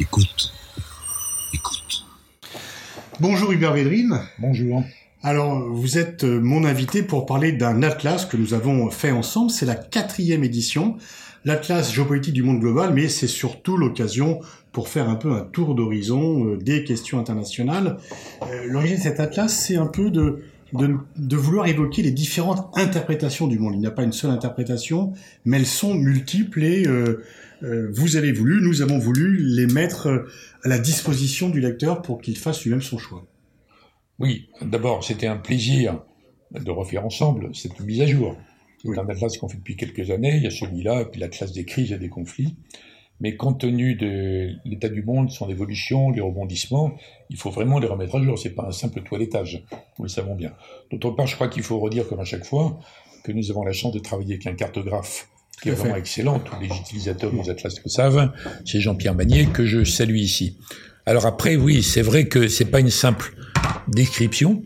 Écoute. Écoute. Bonjour Hubert Védrine. Bonjour. Alors, vous êtes euh, mon invité pour parler d'un atlas que nous avons fait ensemble. C'est la quatrième édition, l'atlas géopolitique du monde global, mais c'est surtout l'occasion pour faire un peu un tour d'horizon euh, des questions internationales. Euh, L'origine de cet atlas, c'est un peu de, de, de, vouloir évoquer les différentes interprétations du monde. Il n'y a pas une seule interprétation, mais elles sont multiples et euh, vous avez voulu, nous avons voulu les mettre à la disposition du lecteur pour qu'il fasse lui-même son choix. Oui, d'abord, c'était un plaisir de refaire ensemble cette mise à jour. C'est oui. un atlas qu'on fait depuis quelques années. Il y a celui-là, puis l'atlas des crises et des conflits. Mais compte tenu de l'état du monde, son évolution, les rebondissements, il faut vraiment les remettre à jour. C'est pas un simple toilettage. Nous le savons bien. D'autre part, je crois qu'il faut redire, comme à chaque fois, que nous avons la chance de travailler avec un cartographe qui est vraiment excellent. Tous les utilisateurs des atlas le savent. C'est Jean-Pierre Magnier que je salue ici. Alors après, oui, c'est vrai que c'est pas une simple description,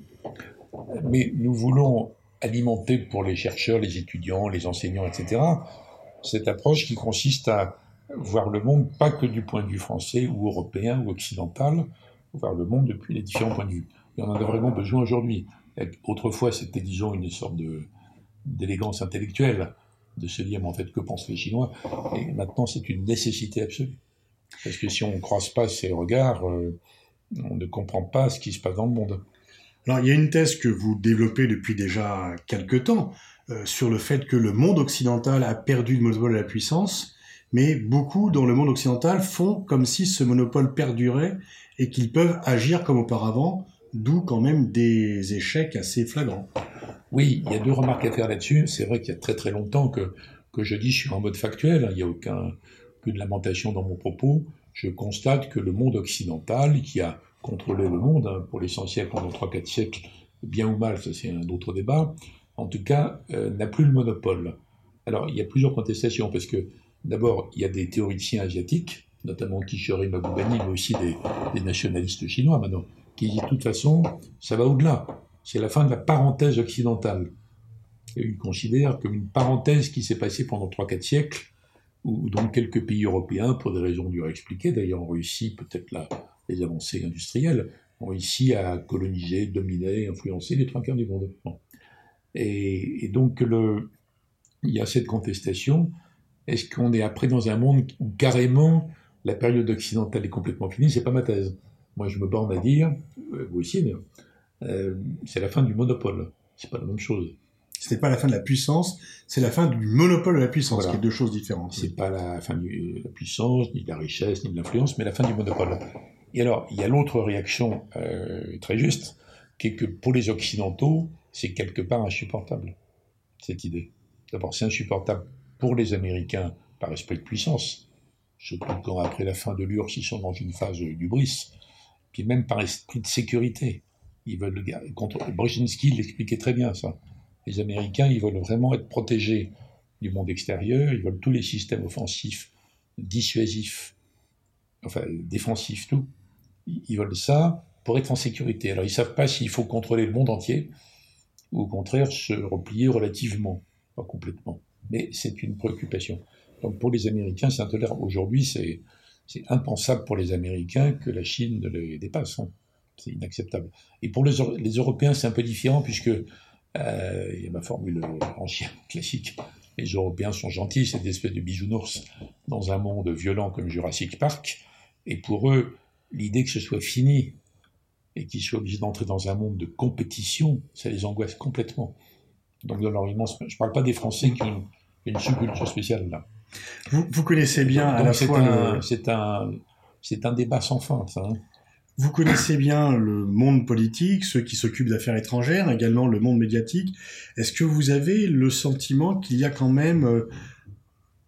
mais nous voulons alimenter pour les chercheurs, les étudiants, les enseignants, etc., cette approche qui consiste à voir le monde pas que du point de vue français ou européen ou occidental, voir le monde depuis les différents points de vue. Et on en a vraiment besoin aujourd'hui. Autrefois, c'était, disons, une sorte de, d'élégance intellectuelle de se dire, mais en fait, que pensent les Chinois? Et maintenant, c'est une nécessité absolue. Parce que si on ne croise pas ces regards, euh, on ne comprend pas ce qui se passe dans le monde. Alors, il y a une thèse que vous développez depuis déjà quelques temps euh, sur le fait que le monde occidental a perdu le monopole de la puissance, mais beaucoup dans le monde occidental font comme si ce monopole perdurait et qu'ils peuvent agir comme auparavant, d'où quand même des échecs assez flagrants. Oui, il y a deux remarques à faire là-dessus. C'est vrai qu'il y a très très longtemps que, que je dis je suis en mode factuel, il n'y a aucun, aucune lamentation dans mon propos je constate que le monde occidental, qui a contrôlé le monde hein, pour l'essentiel pendant 3-4 siècles, bien ou mal, ça c'est un autre débat, en tout cas, euh, n'a plus le monopole. Alors, il y a plusieurs contestations, parce que d'abord, il y a des théoriciens asiatiques, notamment Kishore Mahbubani, mais aussi des, des, nationalistes chinois maintenant, qui disent de toute façon, ça va au-delà. C'est la fin de la parenthèse occidentale. Et ils considèrent comme une parenthèse qui s'est passée pendant 3-4 siècles, ou donc quelques pays européens, pour des raisons dures à expliquer, d'ailleurs en Russie, peut-être là, les avancées industrielles, ont réussi à coloniser, dominer, influencer les trois quarts du monde. Et, donc, il y a cette contestation. Est-ce qu'on est après dans un monde où carrément la période occidentale est complètement finie? C'est pas ma thèse. Moi, je me borne à dire, vous aussi, euh, c'est la fin du monopole. C'est pas la même chose. Ce n'est pas la fin de la puissance, c'est la fin du monopole de la puissance, voilà. qui est deux choses différentes. C'est pas la fin de la puissance, ni de la richesse, ni de l'influence, mais la fin du monopole. Et alors, il y a l'autre réaction euh, très juste, qui est que pour les Occidentaux, c'est quelque part insupportable, cette idée. D'abord, c'est insupportable pour les Américains par esprit de puissance, surtout quand après la fin de l'URSS, ils sont dans une phase du bris, puis même par esprit de sécurité. Ils veulent. Contre Brzezinski l'expliquait très bien, ça les Américains, ils veulent vraiment être protégés du monde extérieur, ils veulent tous les systèmes offensifs, dissuasifs, enfin défensifs, tout. Ils veulent ça pour être en sécurité. Alors ils ne savent pas s'il faut contrôler le monde entier ou au contraire se replier relativement, pas complètement. Mais c'est une préoccupation. Donc pour les Américains, c'est intolérable. Aujourd'hui, c'est, c'est impensable pour les Américains que la Chine ne les dépasse. Hein. C'est inacceptable. Et pour les, Européens, c'est un peu différent puisque euh, il y a ma formule ancienne, classique. Les Européens sont gentils, c'est des espèces de bisounours dans un monde violent comme Jurassic Park. Et pour eux, l'idée que ce soit fini et qu'ils soient obligés d'entrer dans un monde de compétition, ça les angoisse complètement. Donc dans leur immense... Je ne parle pas des Français qui ont une subculture spéciale là. Vous, vous connaissez bien Donc, à la fois... c'est un, c'est un débat sans fin, ça. Hein. Vous connaissez bien le monde politique, ceux qui s'occupent d'affaires étrangères, également le monde médiatique. Est-ce que vous avez le sentiment qu'il y a quand même, euh,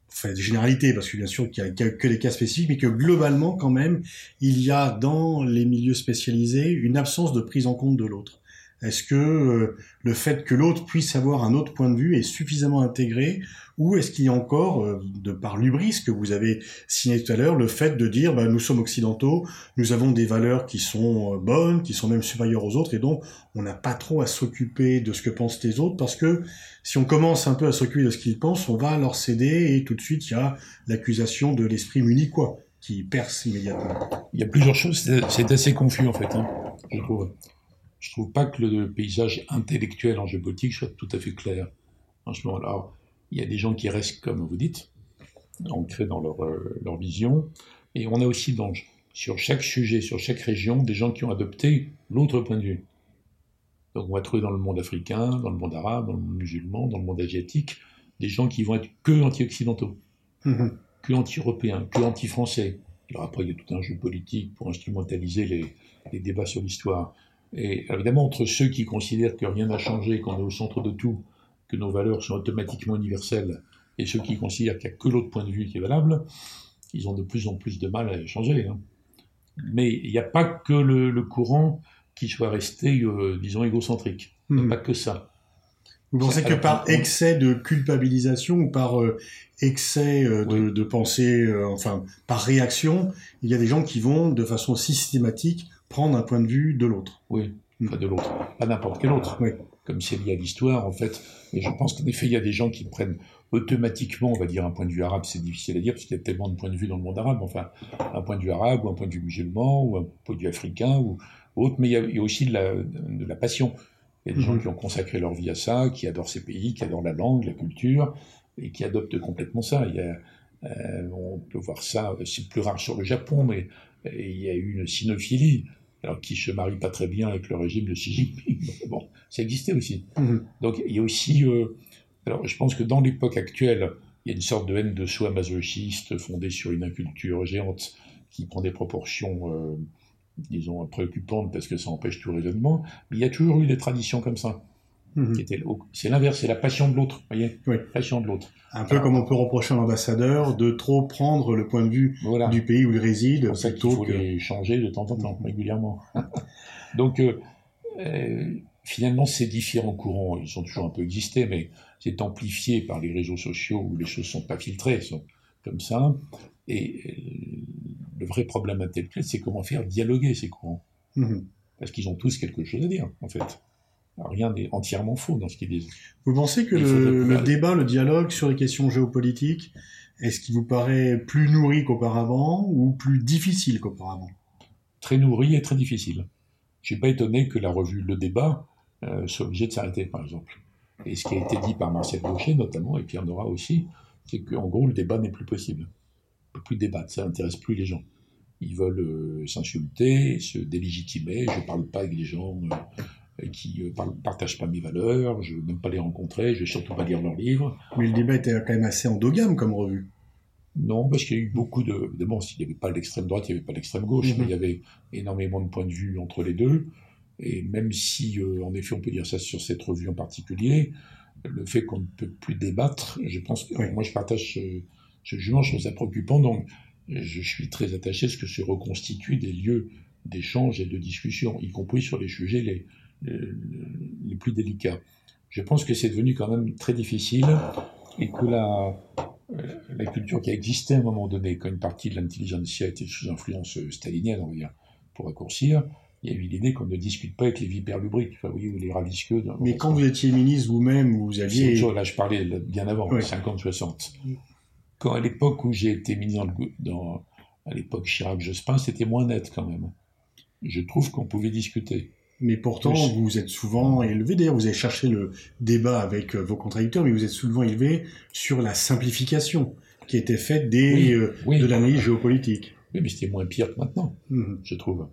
enfin des généralités, parce que bien sûr qu'il n'y a que des cas spécifiques, mais que globalement quand même, il y a dans les milieux spécialisés une absence de prise en compte de l'autre? Est-ce que euh, le fait que l'autre puisse avoir un autre point de vue est suffisamment intégré ou est-ce qu'il y a encore, euh, de par l'ubris que vous avez signé tout à l'heure, le fait de dire bah, nous sommes occidentaux, nous avons des valeurs qui sont euh, bonnes, qui sont même supérieures aux autres, et donc on n'a pas trop à s'occuper de ce que pensent les autres, parce que si on commence un peu à s'occuper de ce qu'ils pensent, on va leur céder, et tout de suite il y a l'accusation de l'esprit munichois, qui perce immédiatement Il y a plusieurs choses, c'est assez confus en fait, hein, je trouve. Je trouve pas que le paysage intellectuel en géopolitique soit tout à fait clair. Franchement, alors, il y a des gens qui restent, comme vous dites, ancrés dans leur, euh, leur vision, et on a aussi dans, sur chaque sujet, sur chaque région, des gens qui ont adopté l'autre point de vue. Donc on va trouver dans le monde africain, dans le monde arabe, dans le monde musulman, dans le monde asiatique, des gens qui vont être que anti-occidentaux, Mhm. que anti-européens, que anti-français. Alors après, il y a tout un jeu politique pour instrumentaliser les, les débats sur l'histoire. Et évidemment, entre ceux qui considèrent que rien n'a changé, qu'on est au centre de tout, que nos valeurs sont automatiquement universelles, et ceux qui considèrent qu'il n'y a que l'autre point de vue qui est valable, ils ont de plus en plus de mal à échanger. hein. Mais il n'y a pas que le, le courant qui soit resté, euh, disons, égocentrique. Il n'y a Mhm. pas que ça. Vous pensez que par excès de culpabilisation ou par euh, excès euh, de, Oui. de pensée, enfin par réaction, il y a des gens qui vont de façon systématique prendre un point de vue de l'autre. Oui, Mm. pas de l'autre. Pas n'importe quel autre. Oui. Comme c'est lié à l'histoire, en fait. Et je pense qu'en effet, il y a des gens qui prennent automatiquement, on va dire, un point de vue arabe, c'est difficile à dire, parce qu'il y a tellement de points de vue dans le monde arabe, enfin, un point de vue arabe, ou un point de vue musulman, ou un point de vue africain, ou autre, mais il y a, il y a aussi de la, de la passion. Il y a des gens Mhm. qui ont consacré leur vie à ça, qui adorent ces pays, qui adorent la langue, la culture, et qui adoptent complètement ça. Il y a, euh, on peut voir ça, c'est plus rare sur le Japon, mais euh, il y a eu une sinophilie, alors qui se marie pas très bien avec le régime de Xi Jinping. Bon, ça existait aussi. Mhm. Donc il y a aussi, euh, alors je pense que dans l'époque actuelle, il y a une sorte de haine de soi masochiste fondée sur une inculture géante qui prend des proportions, euh, disons, préoccupantes parce que ça empêche tout raisonnement. Mais il y a toujours eu des traditions comme ça. Mhm. qui C'est l'inverse, c'est la passion de l'autre, voyez Oui. Passion de l'autre. Un peu comme on peut reprocher à l'ambassadeur de trop prendre le point de vue Voilà. du pays où il réside pour ça qu'il faut que... les changer de temps en temps, régulièrement. Donc, euh, euh, finalement, ces différents courants, ils ont toujours un peu existé, mais c'est amplifié par les réseaux sociaux où les choses sont pas filtrées, sont comme ça. Et euh, le vrai problème intellectuel, c'est comment faire dialoguer ces courants. Mhm. Parce qu'ils ont tous quelque chose à dire, en fait. Rien n'est entièrement faux dans ce qu'ils disent. Vous pensez que le, débat, le dialogue sur les questions géopolitiques, est-ce qu'il vous paraît plus nourri qu'auparavant ou plus difficile qu'auparavant? Très nourri et très difficile. Je suis pas étonné que la revue Le Débat euh, soit obligée de s'arrêter, par exemple. Et ce qui a été dit par Marcel Gaucher, notamment, et Pierre Nora aussi, c'est qu'en gros, le débat n'est plus possible. On peut plus débattre, ça n'intéresse plus les gens. Ils veulent euh, s'insulter, se délégitimer. Je parle pas avec des gens euh, qui ne partagent pas mes valeurs, je veux même pas les rencontrer, je vais surtout pas lire leurs livres. Mais le débat était quand même assez endogame comme revue. Non, parce qu'il y a eu beaucoup de. Évidemment, s'il n'y avait pas l'extrême droite, il n'y avait pas l'extrême gauche, Mhm. mais il y avait énormément de points de vue entre les deux. Et même si, euh, en effet, on peut dire ça sur cette revue en particulier, le fait qu'on ne peut plus débattre, je pense que Oui. moi je partage ce, ce jugement, je trouve ça préoccupant. Donc, je suis très attaché à ce que se reconstituent des lieux d'échange et de discussion, y compris sur les sujets les, les, les plus délicats. Je pense que c'est devenu quand même très difficile et que la, euh, la culture qui a existé à un moment donné, quand une partie de l'intelligentsia était sous influence euh, stalinienne, on va dire, pour raccourcir, il y a eu l'idée qu'on ne discute pas avec les vipères lubriques, enfin, vous voyez, ou les ravisqueux. Mais quand vous étiez ministre vous-même, vous aviez... chose, là je parlais bien avant, Oui. 50-60. Quand à l'époque où j'ai été ministre dans à l'époque Chirac-Jospin, c'était moins net quand même. Je trouve qu'on pouvait discuter. Mais pourtant, Oui. vous êtes souvent élevé, d'ailleurs vous avez cherché le débat avec euh, vos contradicteurs, mais vous êtes souvent élevé sur la simplification qui était faite des, Oui, euh, oui. de l'analyse géopolitique. Oui, mais c'était moins pire que maintenant. Mhm. je trouve.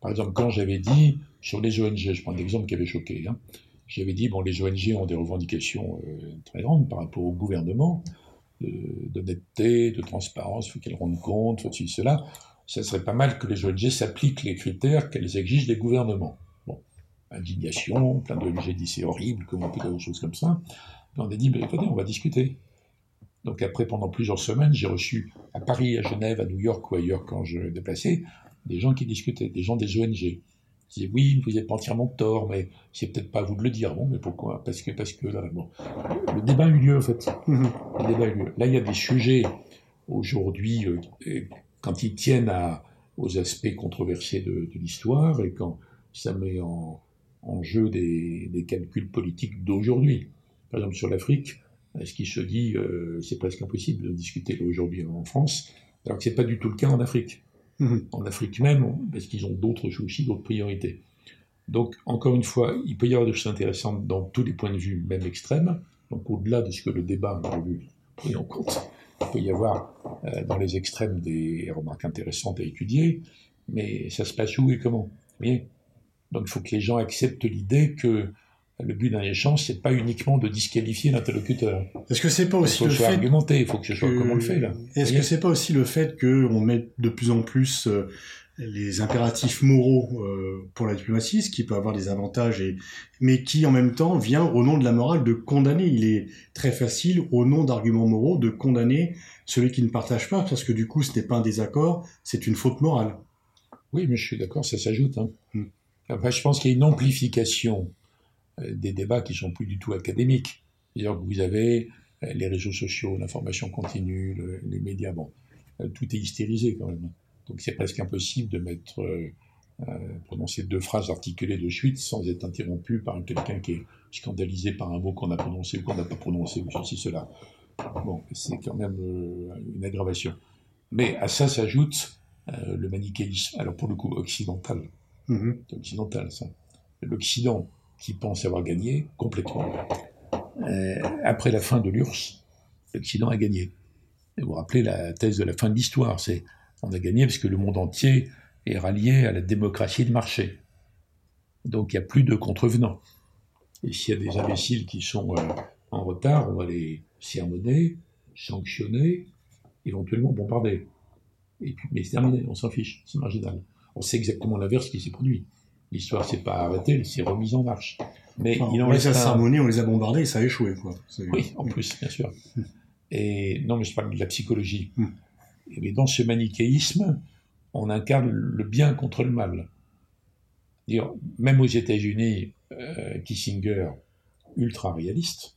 Par exemple, quand j'avais dit, sur les ONG, je prends un exemple qui avait choqué, hein, j'avais dit, bon, les ONG ont des revendications euh, très grandes par rapport au gouvernement, d'honnêteté, de, transparence, il faut qu'elles rendent compte, faut-il cela. Ça serait pas mal que les ONG s'appliquent les critères qu'elles exigent des gouvernements. Indignation, plein d'ONG disent c'est horrible, comment on peut dire des choses comme ça. On a dit, mais écoutez, on va discuter. Donc après, pendant plusieurs semaines, j'ai reçu à Paris, à Genève, à New York ou ailleurs quand je déplaçais, des gens qui discutaient, des gens des ONG. Ils disaient oui, vous n'êtes pas entièrement tort, mais c'est peut-être pas à vous de le dire. Bon, mais pourquoi? Parce que, parce que là, bon. Le débat a eu lieu, en fait. Mhm. Le débat a eu lieu. Là, il y a des sujets, aujourd'hui, euh, euh, quand ils tiennent à, aux aspects controversés de, de l'histoire et quand ça met en, en jeu des, des calculs politiques d'aujourd'hui. Par exemple, sur l'Afrique, ce qui se dit, euh, c'est presque impossible de discuter aujourd'hui en France, Alors que c'est pas du tout le cas en Afrique. Mhm. En Afrique même, parce qu'ils ont d'autres soucis, d'autres priorités. Donc, encore une fois, il peut y avoir des choses intéressantes dans tous les points de vue, même extrêmes. Donc, au-delà de ce que le débat a vu pris en compte, il peut y avoir euh, dans les extrêmes des remarques intéressantes à étudier, mais ça se passe où et comment? Vous voyez? Donc, il faut que les gens acceptent l'idée que le but d'un échange, c'est pas uniquement de disqualifier l'interlocuteur. Est-ce que c'est pas aussi le fait argumenté, il faut que ce soit que- comme on le fait là. Est-ce que c'est pas aussi le fait qu'on met de plus en plus euh, les impératifs moraux euh, pour la diplomatie, ce qui peut avoir des avantages, et... mais qui en même temps vient au nom de la morale de condamner? Il est très facile, au nom d'arguments moraux, de condamner celui qui ne partage pas, parce que du coup, ce n'est pas un désaccord, c'est une faute morale. Oui, mais je suis d'accord, ça s'ajoute. Hein. Hmm. Je pense qu'il y a une amplification euh, des débats qui sont plus du tout académiques. Que vous avez euh, les réseaux sociaux, l'information continue, le- les médias, bon, euh, tout est hystérisé quand même. Donc c'est presque impossible de mettre, prononcer deux phrases articulées de suite sans être interrompu par quelqu'un qui est scandalisé par un mot qu'on a prononcé ou qu'on n'a pas prononcé ou ceci, cela. Bon, c'est quand même une aggravation. Mais à ça s'ajoute le manichéisme, alors pour le coup occidental, Mhm. c'est occidental ça. L'Occident qui pense avoir gagné complètement. Euh, après la fin de l'URSS, l'Occident a gagné. Vous vous rappelez la thèse de la fin de l'histoire, c'est on a gagné parce que le monde entier est rallié à la démocratie de marché. Donc il n'y a plus de contrevenants. Et s'il y a des imbéciles qui sont euh, en retard, on va les sermonner, sanctionner, éventuellement bombarder. Et puis, mais c'est terminé, on s'en fiche, c'est marginal. On sait exactement l'inverse qui s'est produit. L'histoire s'est pas arrêtée, elle s'est remise en marche. Mais Enfin, il en on les a un... on les a bombardés, et ça a échoué. Quoi. Oui, en plus, bien sûr. Et non, mais je parle de la psychologie. Hmm. Et dans ce manichéisme, on incarne le bien contre le mal. Dire, même aux États-Unis, euh, Kissinger, ultra réaliste,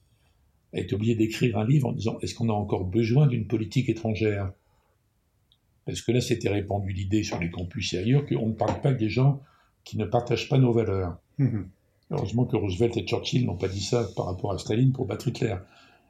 est obligé d'écrire un livre en disant est-ce qu'on a encore besoin d'une politique étrangère? Parce que là, c'était répandu l'idée sur les campus et ailleurs qu'on ne parle pas des gens qui ne partagent pas nos valeurs. Mhm. Heureusement que Roosevelt et Churchill n'ont pas dit ça par rapport à Staline pour battre Hitler.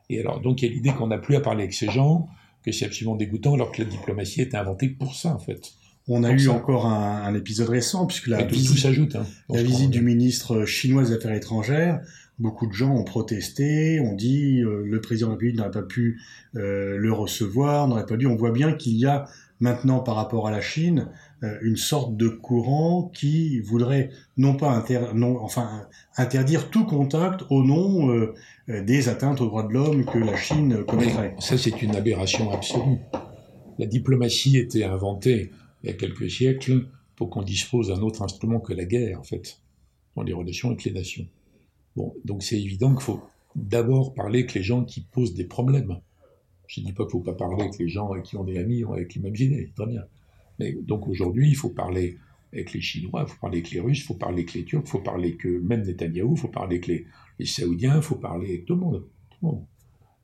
Et alors, donc, il y a l'idée qu'on n'a plus à parler avec ces gens, que c'est absolument dégoûtant, alors que la diplomatie était inventée pour ça, en fait. On a Pour eu ça. encore un, un épisode récent, puisque la tout, tout visite, s'ajoute. Hein, la visite du ministre chinois des Affaires étrangères, beaucoup de gens ont protesté, ont dit euh, le président de la République n'aurait pas pu euh, le recevoir, n'aurait pas dû. On voit bien qu'il y a maintenant, par rapport à la Chine, euh, une sorte de courant qui voudrait non pas interdire tout contact au nom euh, euh, des atteintes aux droits de l'homme que la Chine commettrait. Ça, c'est une aberration absolue. La diplomatie était inventée il y a quelques siècles pour qu'on dispose d'un autre instrument que la guerre, en fait, dans les relations avec les nations. Bon, donc c'est évident qu'il faut d'abord parler avec les gens qui posent des problèmes. Je ne dis pas qu'il ne faut pas parler avec les gens qui ont des amis avec les mêmes idées, très bien. Mais donc aujourd'hui, il faut parler avec les Chinois, il faut parler avec les Russes, il faut parler avec les Turcs, il faut parler avec même Netanyahou, il faut parler avec les, les Saoudiens, il faut parler avec tout le monde. Tout le monde.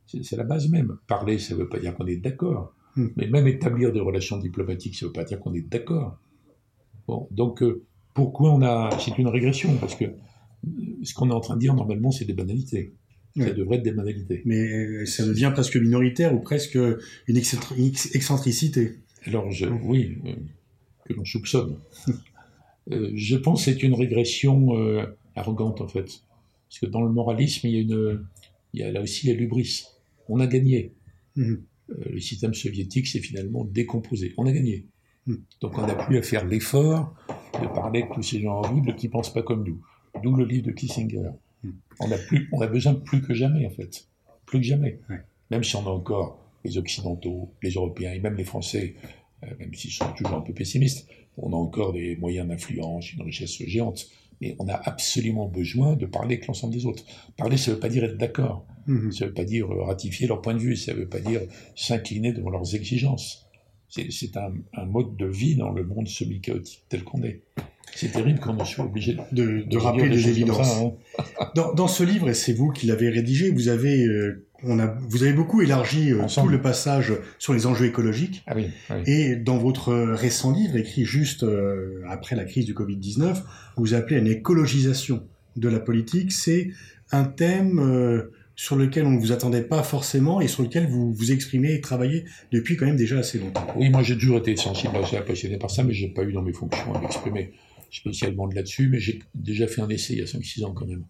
C'est c'est la base même. Parler, ça ne veut pas dire qu'on est d'accord. Hmm. Mais même établir des relations diplomatiques, ça ne veut pas dire qu'on est d'accord. Bon, donc euh, pourquoi on a. C'est une régression, parce que euh, ce qu'on est en train de dire, normalement, c'est des banalités. Ça Ouais. devrait être des banalités. Mais euh, ça devient presque minoritaire ou presque une excentri- excentricité. Alors, je, oui, euh, que l'on soupçonne. Euh, je pense que c'est une régression euh, arrogante, en fait. Parce que dans le moralisme, il y a, une, il y a là aussi la lubris. On a gagné. Euh, le système soviétique s'est finalement décomposé. On a gagné. Hmm. Donc on n'a plus à faire l'effort de parler avec tous ces gens horribles qui ne pensent pas comme nous. D'où le livre de Kissinger. On a, plus, on a besoin plus que jamais, en fait. Plus que jamais. Ouais. Même si on a encore les Occidentaux, les Européens et même les Français, euh, même s'ils sont toujours un peu pessimistes, on a encore des moyens d'influence, une richesse géante. Mais on a absolument besoin de parler avec l'ensemble des autres. Parler, ça ne veut pas dire être d'accord. Mhm. Ça ne veut pas dire ratifier leur point de vue, ça ne veut pas dire s'incliner devant leurs exigences. C'est un, un mode de vie dans le monde semi-chaotique tel qu'on est. C'est terrible qu'on en soit obligé de, De, de dire rappeler comme évidences. ça, hein. Dans, dans ce livre, et c'est vous qui l'avez rédigé, vous avez, euh, on a, vous avez beaucoup élargi euh, tout le passage sur les enjeux écologiques. Ah oui, oui. Et dans votre récent livre, écrit juste euh, après la crise du Covid-19, vous appelez à une écologisation de la politique. C'est un thème euh, sur lequel on ne vous attendait pas forcément et sur lequel vous vous exprimez et travaillez depuis quand même déjà assez longtemps. Oui, moi j'ai toujours été sensible ça, passionné par ça, mais j'ai pas eu dans mes fonctions à m'exprimer spécialement de là-dessus, mais j'ai déjà fait un essai il y a 5-6 ans quand même,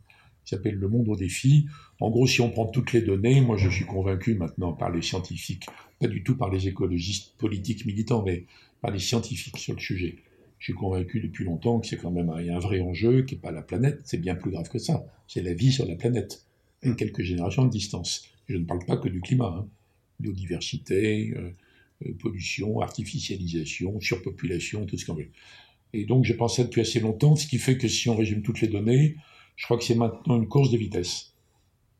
qui s'appelle Le monde au défi. En gros, si on prend toutes les données, moi je suis convaincu maintenant par les scientifiques, pas du tout par les écologistes politiques militants, mais par les scientifiques sur le sujet. Je suis convaincu depuis longtemps que c'est quand même un, un vrai enjeu, qui n'est pas la planète, c'est bien plus grave que ça. C'est la vie sur la planète, à quelques générations de distance. Je ne parle pas que du climat, hein. biodiversité, euh, euh, pollution, artificialisation, surpopulation, tout ce qu'on veut. Et donc j'ai pensé depuis assez longtemps, ce qui fait que si on résume toutes les données, je crois que c'est maintenant une course de vitesse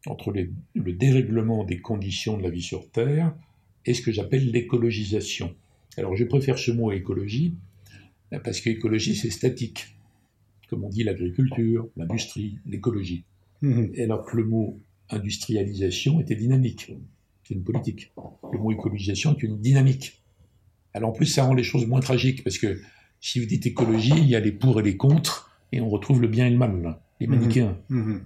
entre le dérèglement des conditions de la vie sur Terre et ce que j'appelle l'écologisation. Alors je préfère ce mot écologie, parce qu'écologie c'est statique, comme on dit l'agriculture, l'industrie, l'écologie. Mmh. Et alors que le mot industrialisation était dynamique, c'est une politique. Le mot écologisation est une dynamique. Alors en plus ça rend les choses moins tragiques, parce que si vous dites écologie, il y a les pour et les contre, et on retrouve le bien et le mal, les Mhm. manichéens, Mmh.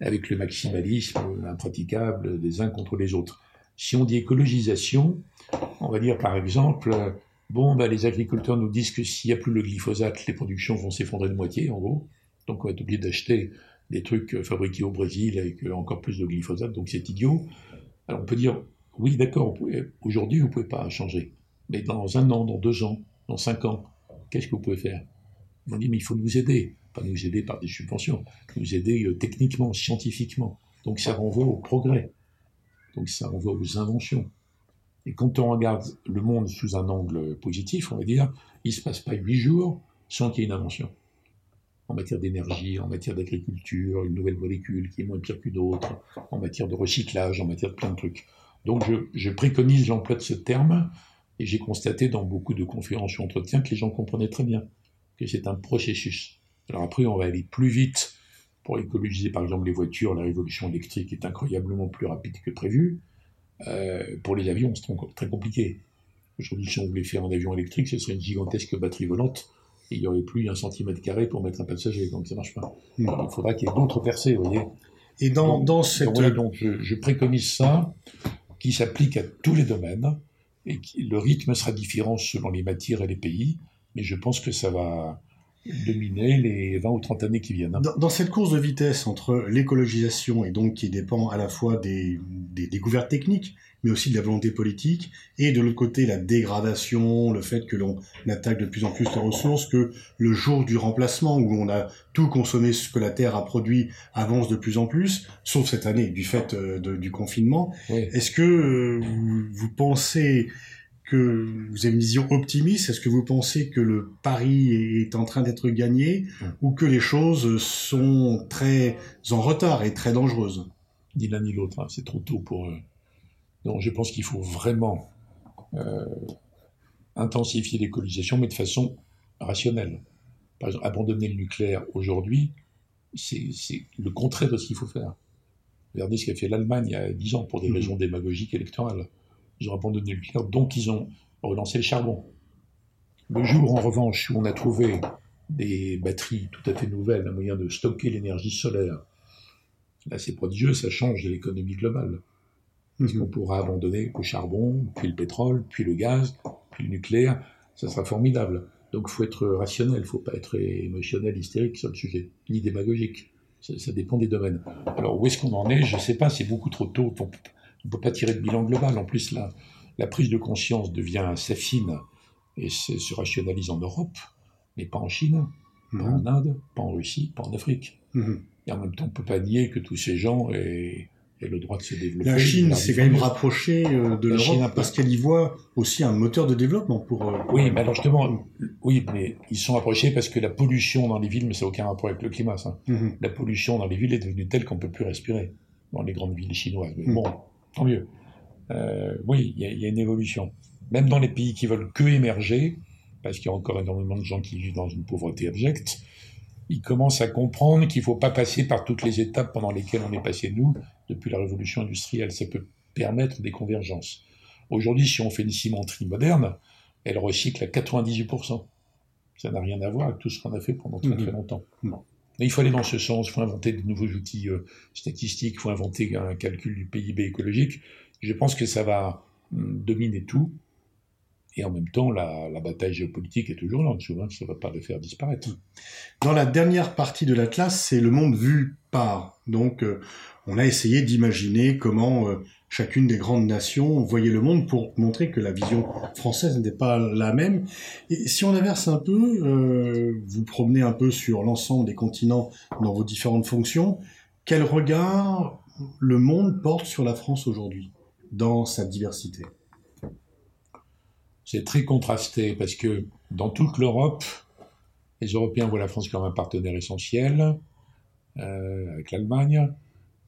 avec le maximalisme impraticable des uns contre les autres. Si on dit écologisation, on va dire par exemple, bon, bah, les agriculteurs nous disent que s'il n'y a plus le glyphosate, les productions vont s'effondrer de moitié, en gros. Donc on va être obligé d'acheter des trucs euh, fabriqués au Brésil avec euh, encore plus de glyphosate, donc c'est idiot. Alors on peut dire, oui, d'accord, aujourd'hui vous ne pouvez pas changer. Mais dans un an, dans deux ans, dans cinq ans, qu'est-ce que vous pouvez faire? Vont dire, mais il faut nous aider. Pas nous aider par des subventions, nous aider euh, techniquement, scientifiquement. Donc ça renvoie au progrès. Donc ça renvoie aux inventions. Et quand on regarde le monde sous un angle positif, on va dire, il ne se passe pas huit jours sans qu'il y ait une invention. En matière d'énergie, en matière d'agriculture, une nouvelle molécule qui est moins pire qu'une autre, en matière de recyclage, en matière de plein de trucs. Donc je, préconise l'emploi de ce terme, et j'ai constaté dans beaucoup de conférences ou entretiens que les gens comprenaient très bien que c'est un processus. Alors après, on va aller plus vite pour écologiser par exemple les voitures, la révolution électrique est incroyablement plus rapide que prévu. Euh, pour les avions, c'est très compliqué. Aujourd'hui, si on voulait faire un avion électrique, ce serait une gigantesque batterie volante, il n'y aurait plus un centimètre carré pour mettre un passager, donc ça marche pas. Mm. Il faudra qu'il y ait d'autres percées, vous voyez. Et dans, Donc- dans Donc, cette... donc je, je préconise ça, qui s'applique à tous les domaines, et qui- le rythme sera différent selon les matières et les pays, mais je pense que ça va dominer les 20 ou 30 années qui viennent. hein. Dans, dans cette course de vitesse entre l'écologisation et donc qui dépend à la fois des, des découvertes techniques, mais aussi de la volonté politique, et de l'autre côté la dégradation, le fait que l'on attaque de plus en plus les ressources, que le jour du remplacement où on a tout consommé ce que la Terre a produit avance de plus en plus, sauf cette année du fait euh, de- du confinement. Oui. Est-ce que euh, vous, vous pensez que vous avez une vision optimiste Est-ce que vous pensez que le pari est en train d'être gagné ou que les choses sont très en retard et très dangereuses? Ni l'un ni l'autre, hein, c'est trop tôt pour eux. Donc je pense qu'il faut vraiment euh, intensifier l'écologisation, mais de façon rationnelle. Par exemple, abandonner le nucléaire aujourd'hui, c'est le contraire de ce qu'il faut faire. Regardez ce qu'a fait l'Allemagne il y a 10 ans pour des Mhm. raisons démagogiques électorales. Ils ont abandonné le nucléaire, donc ils ont relancé le charbon. Le jour, en revanche, où on a trouvé des batteries tout à fait nouvelles, un moyen de stocker l'énergie solaire, là c'est prodigieux, ça change de l'économie globale. Parce qu'on pourra abandonner le charbon, puis le pétrole, puis le gaz, puis le nucléaire, ça sera formidable. Donc il faut être rationnel, il ne faut pas être émotionnel, hystérique sur le sujet, ni démagogique. Ça, ça dépend des domaines. Alors où est-ce qu'on en est? Je ne sais pas, c'est beaucoup trop tôt. On ne peut pas tirer de bilan global. En plus, la, la prise de conscience devient s'affine et se, se rationalise en Europe, mais pas en Chine, pas en Inde, pas en Russie, pas en Afrique. Mhm. Et en même temps, on ne peut pas nier que tous ces gens aient, aient le droit de se développer. La Chine s'est quand même rapprochée euh, de La Chine un l'Europe parce qu'elle y voit aussi un moteur de développement pour... euh, Oui, mais alors justement, oui, mais ils sont approchés parce que la pollution dans les villes, mais ça n'a aucun rapport avec le climat, ça. Mhm. La pollution dans les villes est devenue telle qu'on ne peut plus respirer dans les grandes villes chinoises. Mais bon, tant mieux. Euh, oui, il y, a- il y a une évolution. Même dans les pays qui veulent que émerger, parce qu'il y a encore énormément de gens qui vivent dans une pauvreté abjecte, ils commencent à comprendre qu'il ne faut pas passer par toutes les étapes pendant lesquelles on est passé, nous, depuis la révolution industrielle. Ça peut permettre des convergences. Aujourd'hui, si on fait une cimenterie moderne, elle recycle à 98%. Ça n'a rien à voir avec tout ce qu'on a fait pendant très très Mhm. longtemps. Non. Il faut aller dans ce sens, il faut inventer de nouveaux outils euh, statistiques, il faut inventer un calcul du PIB écologique. Je pense que ça va hum, dominer tout. Et en même temps, la, bataille géopolitique est toujours là. Souvent, ça ne va pas le faire disparaître. Dans la dernière partie de l'Atlas, c'est le monde vu par. Donc, euh, on a essayé d'imaginer comment euh, chacune des grandes nations voyait le monde pour montrer que la vision française n'était pas la même. Et si on inverse un peu, euh, vous promenez un peu sur l'ensemble des continents dans vos différentes fonctions, quel regard le monde porte sur la France aujourd'hui, dans sa diversité? C'est très contrasté parce que dans toute l'Europe, les Européens voient la France comme un partenaire essentiel, euh, avec l'Allemagne,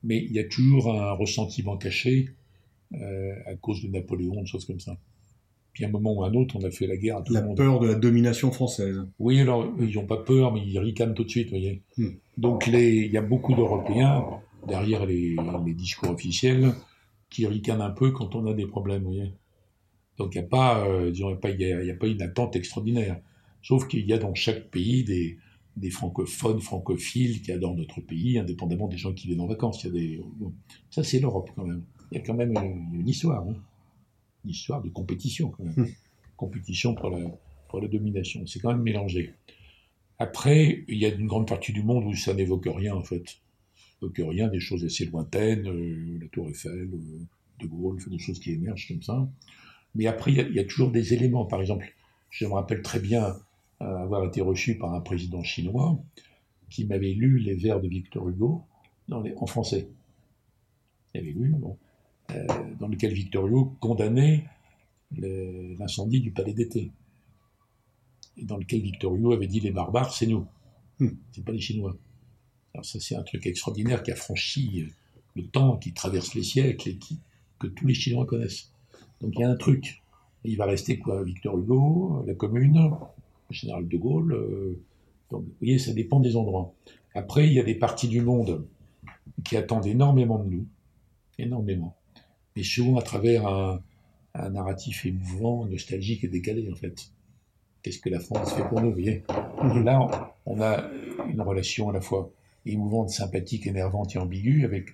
mais il y a toujours un ressentiment caché euh, à cause de Napoléon, de choses comme ça. Puis à un moment ou un autre, on a fait la guerre à tout la le monde. La peur de la domination française. Oui, alors ils n'ont pas peur, mais ils ricanent tout de suite, vous voyez. Hmm. Donc les, il y a beaucoup d'Européens derrière les, les, discours officiels qui ricanent un peu quand on a des problèmes, vous voyez. Donc il n'y a pas, euh, disons, il n'y a, a, pas une attente extraordinaire. Sauf qu'il y a dans chaque pays des, des francophones, francophiles qui adorent notre pays, indépendamment des gens qui viennent en vacances. Il y a des... Ça, c'est l'Europe quand même. Il y a quand même une, histoire, hein. une histoire de compétition quand même. Hmm. Compétition pour la, pour la domination. C'est quand même mélangé. Après, il y a une grande partie du monde où ça n'évoque rien en fait. N'évoque rien, des choses assez lointaines, euh, la Tour Eiffel, euh, De Gaulle, des choses qui émergent comme ça. Mais après, il y, a, il y a toujours des éléments. Par exemple, je me rappelle très bien avoir été reçu par un président chinois qui m'avait lu les vers de Victor Hugo dans les, en français. Il avait lu, bon, euh, dans lequel Victor Hugo condamnait l'incendie du palais d'été. Et dans lequel Victor Hugo avait dit les barbares, c'est nous, hmm. c'est pas les Chinois. Alors ça, c'est un truc extraordinaire qui a franchi le temps, qui traverse les siècles et qui, que tous les Chinois connaissent. Donc il y a un truc. il va rester quoi? Victor Hugo, la commune, général de Gaulle. Euh, donc, vous voyez, ça dépend des endroits. Après, il y a des parties du monde qui attendent énormément de nous, énormément, mais souvent à travers un, narratif émouvant, nostalgique et décalé, en fait. Qu'est-ce que la France fait pour nous, vous voyez? Là, on a une relation à la fois émouvante, sympathique, énervante et ambiguë avec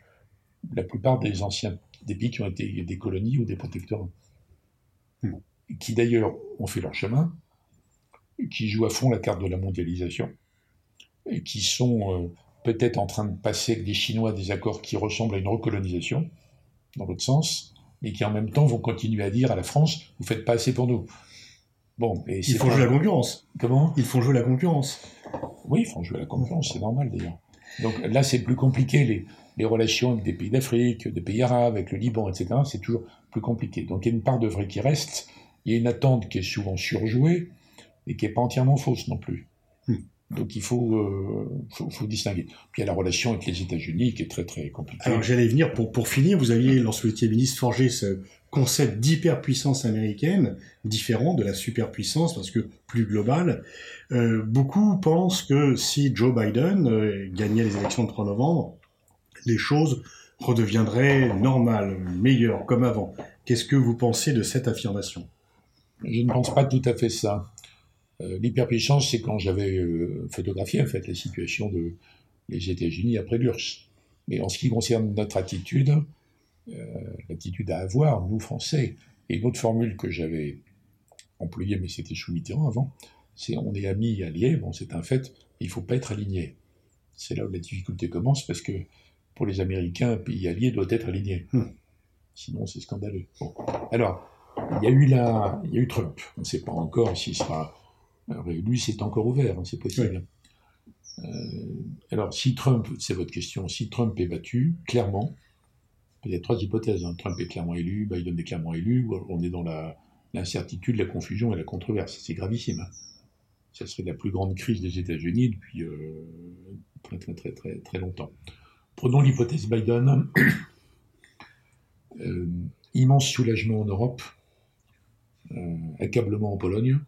la plupart des anciens des pays qui ont été des colonies ou des protectorats, hmm. qui d'ailleurs ont fait leur chemin, qui jouent à fond la carte de la mondialisation et qui sont euh, peut-être en train de passer avec des Chinois des accords qui ressemblent à une recolonisation, dans l'autre sens, mais qui en même temps vont continuer à dire à la France, vous faites pas assez pour nous. Bon, et ils font jouer la concurrence. Comment? Ils font jouer la concurrence. Oui, ils font jouer la concurrence, c'est normal d'ailleurs. Donc là, c'est plus compliqué. Les, les, relations avec des pays d'Afrique, des pays arabes, avec le Liban, etc., c'est toujours plus compliqué. Donc il y a une part de vrai qui reste. Il y a une attente qui est souvent surjouée et qui n'est pas entièrement fausse non plus. Hmm. Donc il faut, euh, faut, faut, distinguer. Puis il y a la relation avec les États-Unis qui est très très compliquée. Alors j'allais venir pour, pour finir, vous aviez, lorsque vous étiez ministre, forgé ce concept d'hyperpuissance américaine, différent de la superpuissance parce que plus global. Euh, beaucoup pensent que si Joe Biden euh, gagnait les élections de 3 novembre, les choses redeviendraient normales, meilleures, comme avant. Qu'est-ce que vous pensez de cette affirmation? Je ne pense pas tout à fait ça. Euh, l'hyperpuissance, c'est quand j'avais euh, photographié en fait la situation de les États-Unis après l'URSS. Mais en ce qui concerne notre attitude, euh, l'attitude à avoir, nous Français, et une autre formule que j'avais employée, mais c'était sous Mitterrand avant, c'est on est amis et alliés, bon c'est un fait, il ne faut pas être aligné. C'est là où la difficulté commence, parce que pour les Américains, un pays allié doit être aligné. Hmm. Sinon, c'est scandaleux. Alors, il y a eu la, il y a eu Trump. On ne sait pas encore s'il sera lui, c'est encore ouvert, hein, c'est possible. Euh, alors, si Trump, c'est votre question, si Trump est battu, clairement, il y a trois hypothèses. Hein. Trump est clairement élu, Biden est clairement élu, on est dans l'incertitude, la, confusion et la controverse. C'est gravissime. Hein. Ça serait la plus grande crise des États-Unis depuis euh, très, très, très, très, très longtemps. Prenons l'hypothèse Biden. Euh, immense soulagement en Europe, accablement en Pologne,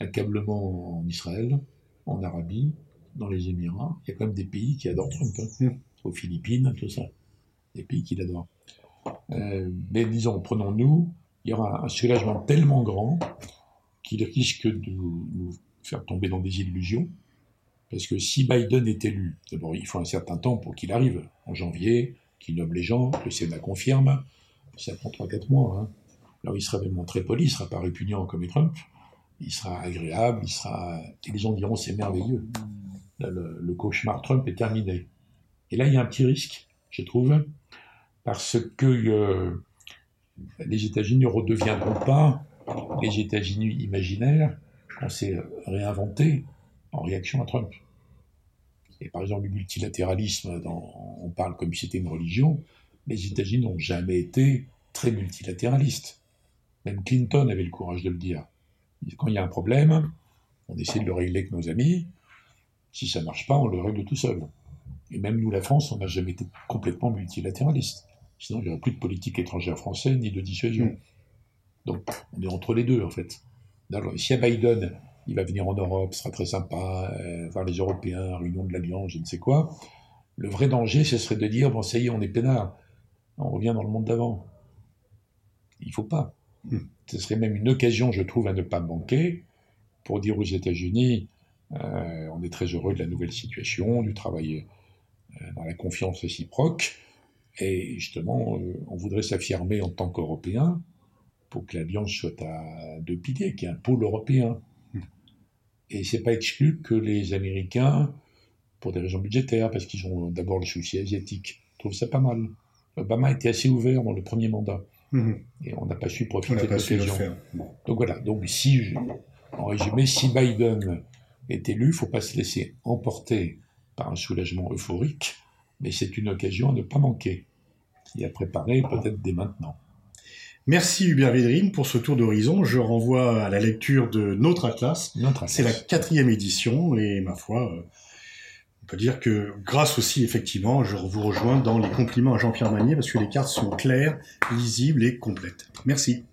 accablement en Israël, en Arabie, dans les Émirats. Il y a quand même des pays qui adorent Trump. Hein. Mm. Aux Philippines, tout ça. Des pays qui l'adorent. Euh, mais disons, prenons-nous, il y aura un soulagement tellement grand qu'il risque de nous faire tomber dans des illusions, Parce que si Biden est élu, d'abord il faut un certain temps pour qu'il arrive, en janvier, qu'il nomme les gens, que le Sénat confirme, ça prend 3-4 mois. Hein. Alors il sera vraiment très poli, il sera pas répugnant comme Trump, il sera agréable, il sera... Et les gens diront c'est merveilleux. le, cauchemar Trump est terminé. Et là il y a un petit risque, je trouve, parce que euh, les États-Unis ne redeviendront pas les États-Unis imaginaires qu'on s'est réinventés en réaction à Trump. Et par exemple, le multilatéralisme, on parle comme si c'était une religion, les États-Unis n'ont jamais été très multilatéralistes. Même Clinton avait le courage de le dire. Quand il y a un problème, on essaie de le régler avec nos amis. Si ça ne marche pas, on le règle tout seul. Et même nous, la France, on n'a jamais été complètement multilatéraliste. Sinon, il n'y aurait plus de politique étrangère française ni de dissuasion. Mm. Donc, on est entre les deux, en fait. Si à Biden, il va venir en Europe, ce sera très sympa, euh, voir les Européens, réunion de l'Alliance, je ne sais quoi. Le vrai danger, ce serait de dire, bon, ça y est, on est peinard, on revient dans le monde d'avant. Il faut pas. Ce serait même une occasion, je trouve, à ne pas manquer pour dire aux États-Unis, euh, on est très heureux de la nouvelle situation, du travail euh, dans la confiance réciproque, et justement, on voudrait s'affirmer en tant qu'Européens pour que l'Alliance soit à deux piliers, qu'il y ait un pôle européen. Et c'est pas exclu que les Américains, pour des raisons budgétaires, parce qu'ils ont d'abord le souci asiatique, trouvent ça pas mal. Obama était assez ouvert dans le premier mandat. Mhm. Et on n'a pas su profiter de l'occasion. Donc voilà. Donc si, en résumé, si Biden est élu, il faut pas se laisser emporter par un soulagement euphorique, mais c'est une occasion à ne pas manquer, et à préparer peut-être dès maintenant. Merci Hubert Védrine pour ce tour d'horizon. Je renvoie à la lecture de Notre Atlas. Notre C'est la quatrième édition et ma foi, euh, on peut dire que grâce aussi effectivement, je vous rejoins dans les compliments à Jean-Pierre Magnier parce que les cartes sont claires, lisibles et complètes. Merci.